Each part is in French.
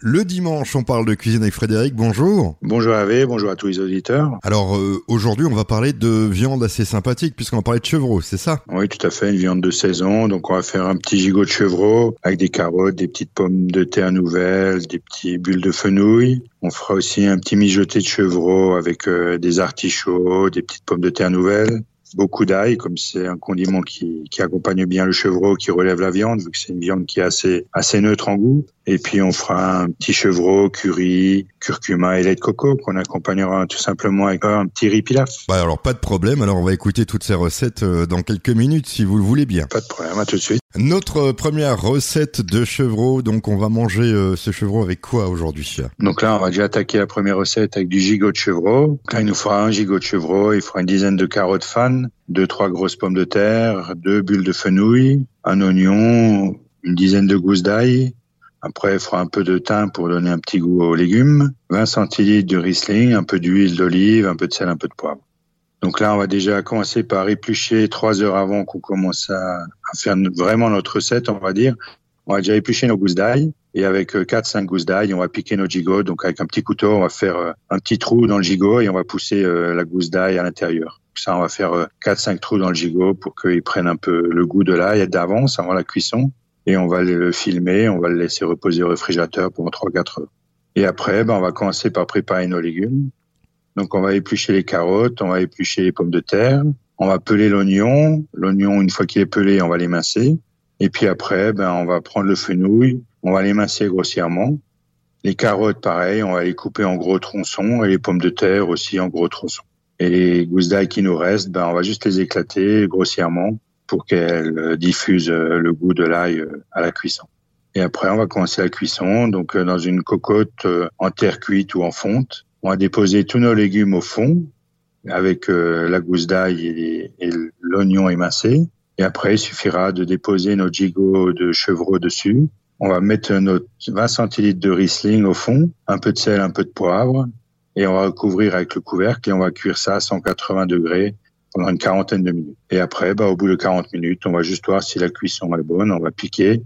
Le dimanche, on parle de cuisine avec Frédéric. Bonjour. Bonjour Hervé, bonjour à tous les auditeurs. Alors euh, aujourd'hui, on va parler de viande assez sympathique puisqu'on va parler de chevreau, c'est ça? Oui, tout à fait, une viande de saison. Donc on va faire un petit gigot de chevreau avec des carottes, des petites pommes de terre nouvelles, des petits bulles de fenouil. On fera aussi un petit mijoté de chevreau avec euh, des artichauts, des petites pommes de terre nouvelles, beaucoup d'ail, comme c'est un condiment qui, qui accompagne bien le chevreau, qui relève la viande, vu que c'est une viande qui est assez, assez neutre en goût. Et puis on fera un petit chevreau, curry, curcuma et lait de coco qu'on accompagnera tout simplement avec un petit riz pilaf. Bah alors pas de problème, alors on va écouter toutes ces recettes euh, dans quelques minutes si vous le voulez bien. Pas de problème, à tout de suite. Notre première recette de chevreau, donc on va manger euh, ce chevreau avec quoi aujourd'hui? Donc là on va déjà attaquer la première recette avec du gigot de chevreau. Là il nous fera un gigot de chevreau, il fera une dizaine de carottes fan, deux trois grosses pommes de terre, deux bulles de fenouil, un oignon, une dizaine de gousses d'ail, après, il fera un peu de thym pour donner un petit goût aux légumes. 20 centilitres de Riesling, un peu d'huile d'olive, un peu de sel, un peu de poivre. Donc là, on va déjà commencer par éplucher trois heures avant qu'on commence à, faire vraiment notre recette, on va dire. On va déjà éplucher nos gousses d'ail. Et avec 4-5 euh, gousses d'ail, on va piquer nos gigots. Donc avec un petit couteau, on va faire euh, un petit trou dans le gigot et on va pousser euh, la gousse d'ail à l'intérieur. Ça, on va faire 4-5 trous dans le gigot pour qu'il prenne un peu le goût de l'ail d'avance avant la cuisson et on va le filmer, on va le laisser reposer au réfrigérateur pendant 3-4 heures. Et après, ben, on va commencer par préparer nos légumes. Donc on va éplucher les carottes, on va éplucher les pommes de terre, on va peler l'oignon. L'oignon, une fois qu'il est pelé, on va l'émincer. Et puis après, ben, on va prendre le fenouil, on va l'émincer grossièrement. Les carottes, pareil, on va les couper en gros tronçons et les pommes de terre aussi en gros tronçons. Et les gousses d'ail qui nous restent, ben, on va juste les éclater grossièrement pour qu'elle euh, diffuse euh, le goût de l'ail euh, à la cuisson. Et après, on va commencer la cuisson. Donc, dans une cocotte en terre cuite ou en fonte, on va déposer tous nos légumes au fond avec la gousse d'ail et, l'oignon émincé. Et après, il suffira de déposer nos gigots de chevreau dessus. On va mettre notre 20 centilitres de Riesling au fond, un peu de sel, un peu de poivre, et on va recouvrir avec le couvercle et on va cuire ça à 180 degrés pendant une quarantaine de minutes. Et après, bah, au bout de 40 minutes, on va juste voir si la cuisson est bonne. On va piquer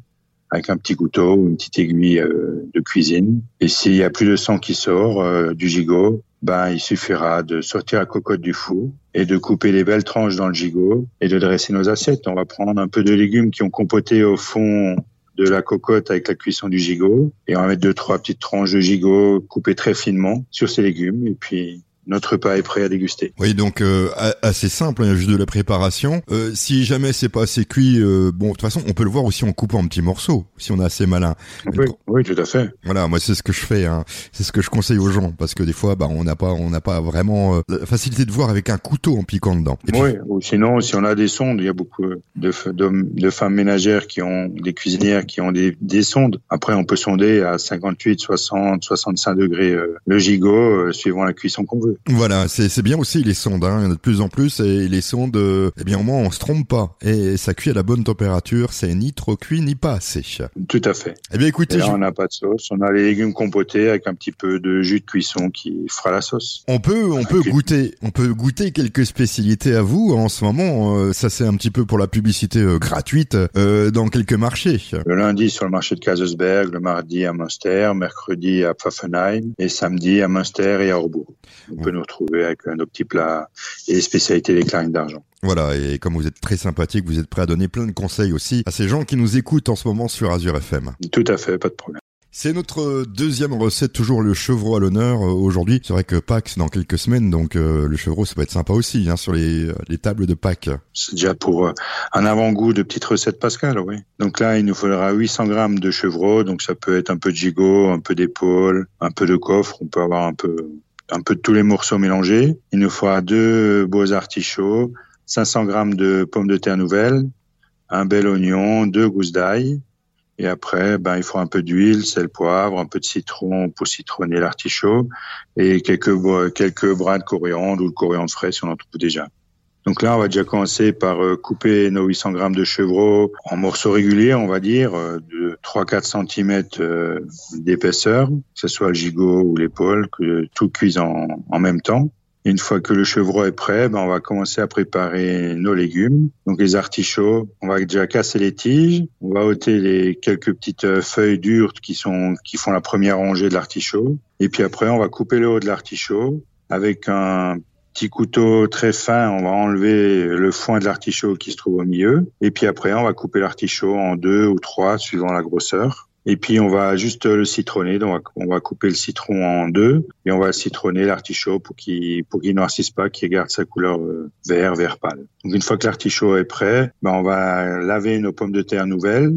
avec un petit couteau ou une petite aiguille euh, de cuisine. Et s'il y a plus de sang qui sort euh, du gigot, ben, il suffira de sortir la cocotte du four et de couper les belles tranches dans le gigot et de dresser nos assiettes. On va prendre un peu de légumes qui ont compoté au fond de la cocotte avec la cuisson du gigot et on va mettre deux, trois petites tranches de gigot coupées très finement sur ces légumes et puis notre repas est prêt à déguster. Oui, donc euh, assez simple, il y a juste de la préparation. Euh, si jamais c'est pas assez cuit, euh, bon, de toute façon, on peut le voir aussi en coupant en petits morceaux, si on est assez malin. Oui, oui tout à fait. Voilà, moi c'est ce que je fais, hein. c'est ce que je conseille aux gens, parce que des fois, bah, on n'a pas, on n'a pas vraiment la facilité de voir avec un couteau en piquant dedans. oui, ou sinon, si on a des sondes, il y a beaucoup de, de, femmes ménagères qui ont des cuisinières qui ont des, des sondes. Après, on peut sonder à 58, 60, 65 degrés le gigot, suivant la cuisson qu'on veut. Voilà, c'est bien aussi les sondes, hein. il y en a de plus en plus et les sondes, euh, eh bien au moins on se trompe pas et ça cuit à la bonne température, c'est ni trop cuit ni pas assez. Tout à fait. Eh bien écoutez, on n'a pas de sauce, on a les légumes compotés avec un petit peu de jus de cuisson qui fera la sauce. On peut, on peut goûter, on peut goûter quelques spécialités à vous en ce moment. Euh, ça c'est un petit peu pour la publicité euh, gratuite dans quelques marchés. Le lundi sur le marché de Kazelsberg, le mardi à Münster, mercredi à Pfaffenheim et samedi à Münster et à Orbourg peut nous retrouver avec nos petits plats et les spécialités des clarines d'argent. Voilà, et comme vous êtes très sympathique, vous êtes prêt à donner plein de conseils aussi à ces gens qui nous écoutent en ce moment sur Azure FM. Tout à fait, pas de problème. C'est notre deuxième recette, toujours le chevreau à l'honneur euh, aujourd'hui. C'est vrai que Pâques dans quelques semaines, donc euh, le chevreau ça peut être sympa aussi hein, sur les, euh, les, tables de Pâques. C'est déjà pour un avant-goût de petite recette pascal, oui. Donc là, il nous faudra 800 grammes de chevreau, donc ça peut être un peu de gigot, un peu d'épaule, un peu de coffre. On peut avoir un peu un peu de tous les morceaux mélangés. Il nous faudra deux beaux artichauts, 500 grammes de pommes de terre nouvelles, un bel oignon, deux gousses d'ail. Et après, ben, il faut un peu d'huile, sel, poivre, un peu de citron pour citronner l'artichaut et quelques, quelques bras de coriandre ou le coriandre frais si on en trouve déjà. Donc là, on va déjà commencer par euh, couper nos 800 grammes de chevreau en morceaux réguliers, on va dire, euh, de 3-4 cm d'épaisseur, que ce soit le gigot ou l'épaule, que tout cuise en, en même temps. Une fois que le chevreau est prêt, ben on va commencer à préparer nos légumes. Donc les artichauts, on va déjà casser les tiges, on va ôter les quelques petites euh, feuilles dures qui sont qui font la première rangée de l'artichaut. Et puis après, on va couper le haut de l'artichaut avec un petit couteau très fin, on va enlever le foin de l'artichaut qui se trouve au milieu. Et puis après, on va couper l'artichaut en deux ou trois suivant la grosseur. Et puis on va juste le citronner, donc on va couper le citron en deux et on va citronner l'artichaut pour qu'il pour qu'il noircisse pas, qu'il garde sa couleur euh, vert vert pâle. Donc une fois que l'artichaut est prêt, ben on va laver nos pommes de terre nouvelles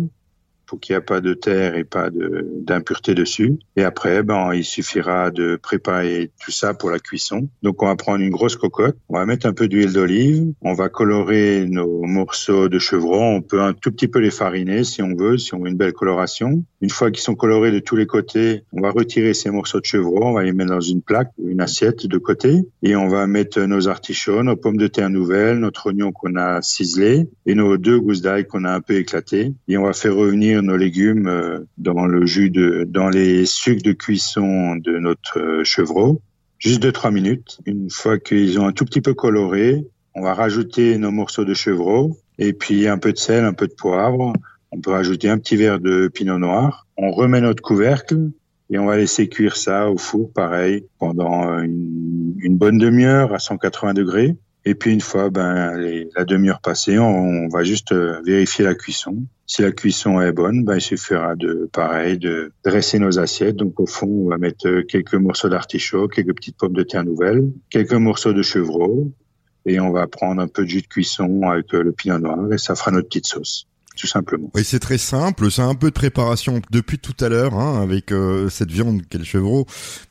pour qu'il n'y ait pas de terre et pas d'impureté dessus. Et après, ben, il suffira de préparer tout ça pour la cuisson. Donc, on va prendre une grosse cocotte, on va mettre un peu d'huile d'olive, on va colorer nos morceaux de chevron. On peut un tout petit peu les fariner si on veut, si on veut une belle coloration. Une fois qu'ils sont colorés de tous les côtés, on va retirer ces morceaux de chevron, on va les mettre dans une plaque, une assiette de côté, et on va mettre nos artichauts, nos pommes de terre nouvelles, notre oignon qu'on a ciselé et nos deux gousses d'ail qu'on a un peu éclatés. Et on va faire revenir nos légumes euh, dans le jus de, dans les sucs de cuisson de notre euh, chevreau, juste de trois minutes. Une fois qu'ils ont un tout petit peu coloré, on va rajouter nos morceaux de chevreau et puis un peu de sel, un peu de poivre. On peut rajouter un petit verre de pinot noir. On remet notre couvercle et on va laisser cuire ça au four, pareil, pendant une, une bonne demi-heure à 180 degrés. Et puis une fois ben, la demi-heure passée, on, va juste euh, vérifier la cuisson. Si la cuisson est bonne, ben, il suffira de pareil de dresser nos assiettes. Donc au fond, on va mettre quelques morceaux d'artichaut, quelques petites pommes de terre nouvelles, quelques morceaux de chevreau, et on va prendre un peu de jus de cuisson avec le pinot noir, et ça fera notre petite sauce tout simplement. Oui, c'est très simple. C'est un peu de préparation depuis tout à l'heure, hein, avec euh, cette viande qu'est le chevreau,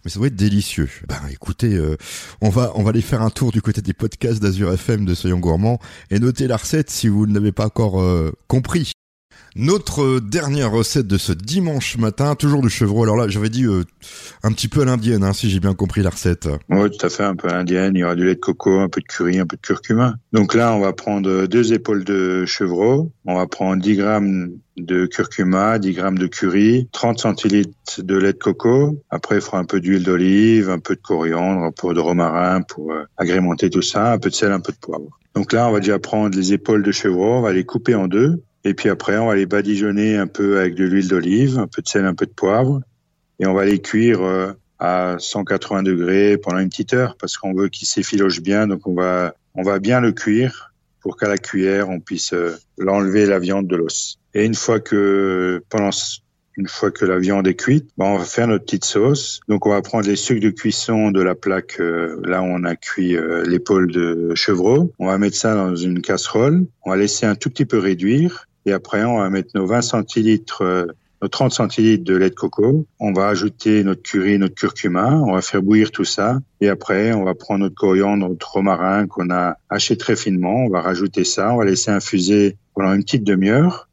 mais ça doit être délicieux. Ben, écoutez, euh, on va on va aller faire un tour du côté des podcasts d'Azur FM de Soyons Gourmands et noter la recette si vous ne l'avez pas encore euh, compris. Notre dernière recette de ce dimanche matin, toujours du chevreau. Alors là, j'avais dit euh, un petit peu à l'indienne, hein, si j'ai bien compris la recette. Oui, tout à fait, un peu à l'indienne. Il y aura du lait de coco, un peu de curry, un peu de curcuma. Donc là, on va prendre deux épaules de chevreau. On va prendre 10 grammes de curcuma, 10 grammes de curry, 30 centilitres de lait de coco. Après, il fera un peu d'huile d'olive, un peu de coriandre, un peu de romarin pour euh, agrémenter tout ça, un peu de sel, un peu de poivre. Donc là, on va déjà prendre les épaules de chevreau, on va les couper en deux. Et puis après, on va les badigeonner un peu avec de l'huile d'olive, un peu de sel, un peu de poivre. Et on va les cuire euh, à 180 degrés pendant une petite heure parce qu'on veut qu'ils s'effilochent bien. Donc on va, on va bien le cuire pour qu'à la cuillère, on puisse euh, l'enlever la viande de l'os. Et une fois que, pendant une fois que la viande est cuite, ben on va faire notre petite sauce. Donc on va prendre les sucres de cuisson de la plaque euh, là où on a cuit l'épaule de chevreau. On va mettre ça dans une casserole. On va laisser un tout petit peu réduire. Et après, on va mettre nos 20 centilitres, euh, nos 30 centilitres de lait de coco. On va ajouter notre curry, notre curcuma. On va faire bouillir tout ça. Et après, on va prendre notre coriandre, notre romarin qu'on a haché très finement. On va rajouter ça. On va laisser infuser pendant une petite demi-heure.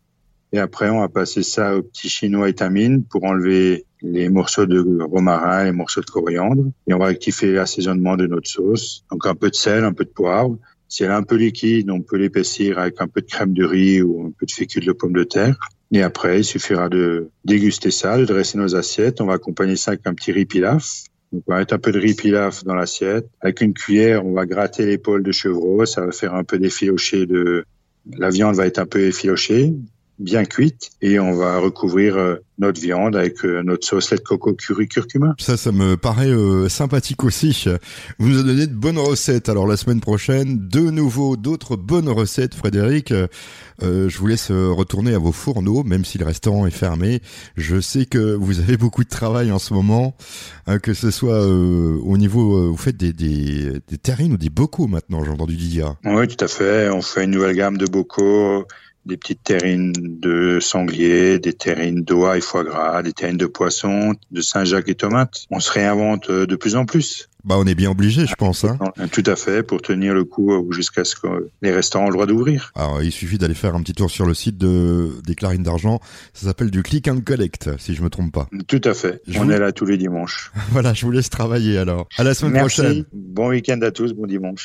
Et après, on va passer ça au petit chinois étamine pour enlever les morceaux de romarin, les morceaux de coriandre. Et on va rectifier l'assaisonnement de notre sauce. Donc un peu de sel, un peu de poivre. Si elle est un peu liquide, on peut l'épaissir avec un peu de crème de riz ou un peu de fécule de pomme de terre. Et après, il suffira de déguster ça, de dresser nos assiettes. On va accompagner ça avec un petit riz pilaf. Donc, on va mettre un peu de riz pilaf dans l'assiette. Avec une cuillère, on va gratter l'épaule de chevreau. Ça va faire un peu d'effiloché de, la viande va être un peu effilochée bien cuite et on va recouvrir euh, notre viande avec euh, notre sauce lait de coco curry curcuma. Ça, ça me paraît euh, sympathique aussi. Vous nous avez donné de bonnes recettes. Alors la semaine prochaine, de nouveau d'autres bonnes recettes, Frédéric. je vous laisse retourner à vos fourneaux, même si le restaurant est fermé. Je sais que vous avez beaucoup de travail en ce moment, hein, que ce soit au niveau, vous faites des, des, des terrines ou des bocaux maintenant, j'ai entendu dire. Oui, tout à fait. On fait une nouvelle gamme de bocaux des petites terrines de sanglier, des terrines d'oie et foie gras, des terrines de poisson, de Saint-Jacques et tomates. On se réinvente euh, de plus en plus. Bah, on est bien obligé, je pense. Hein. Tout à fait, pour tenir le coup euh, jusqu'à ce que les restaurants aient le droit d'ouvrir. Alors, il suffit d'aller faire un petit tour sur le site de, des Clarines d'Argent. Ça s'appelle du click and collect, si je me trompe pas. Tout à fait. on est là tous les dimanches. voilà, je vous laisse travailler alors. À la semaine Merci. prochaine. Bon week-end à tous, bon dimanche.